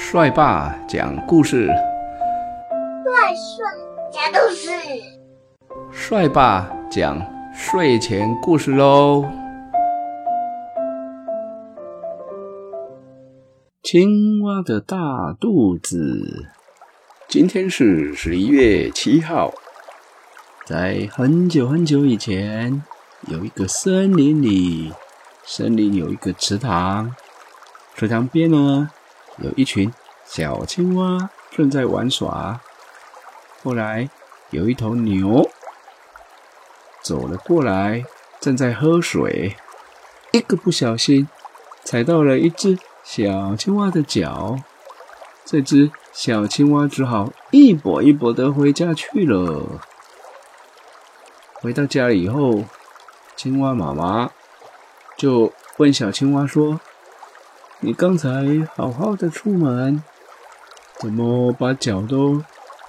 帅爸讲故事，帅帅讲故事，帅爸讲睡前故事喽。青蛙的大肚子。今天是十一月七号，在很久很久以前，有一个森林里，森林有一个池塘，池塘边呢。有一群小青蛙正在玩耍。后来有一头牛走了过来，正在喝水，一个不小心踩到了一只小青蛙的脚，这只小青蛙只好一跛一跛的回家去了。回到家以后，青蛙妈妈就问小青蛙说。你刚才好好的出门，怎么把脚都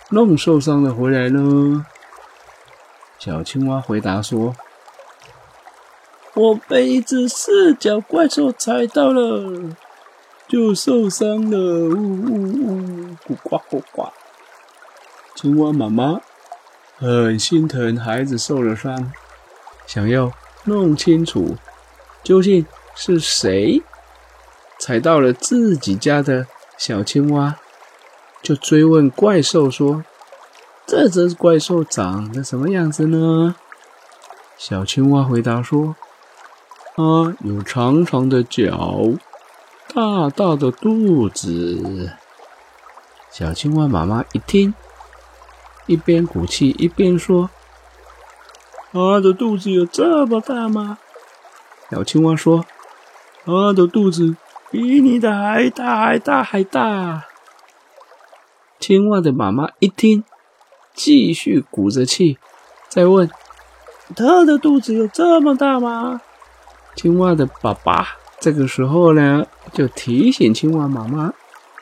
弄受伤了回来呢？小青蛙回答说：“我被一只四脚怪兽踩到了，就受伤了。”呜呜呜，呱呱呱呱。青蛙妈妈很心疼孩子受了伤，想要弄清楚究竟是谁。踩到了自己家的小青蛙，就追问怪兽说：“这只怪兽长得什么样子呢？”小青蛙回答说：“它有长长的脚，大大的肚子。”小青蛙妈妈一听，一边鼓气一边说：“它的肚子有这么大吗？”小青蛙说：“它的肚子。”比你的还大，还大，还大！青蛙的妈妈一听，继续鼓着气，再问：“它的肚子有这么大吗？”青蛙的爸爸这个时候呢，就提醒青蛙妈妈：“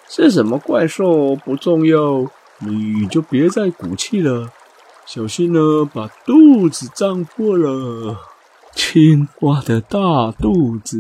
是什么怪兽不重要，你就别再鼓气了，小心呢，把肚子胀破了。”青蛙的大肚子。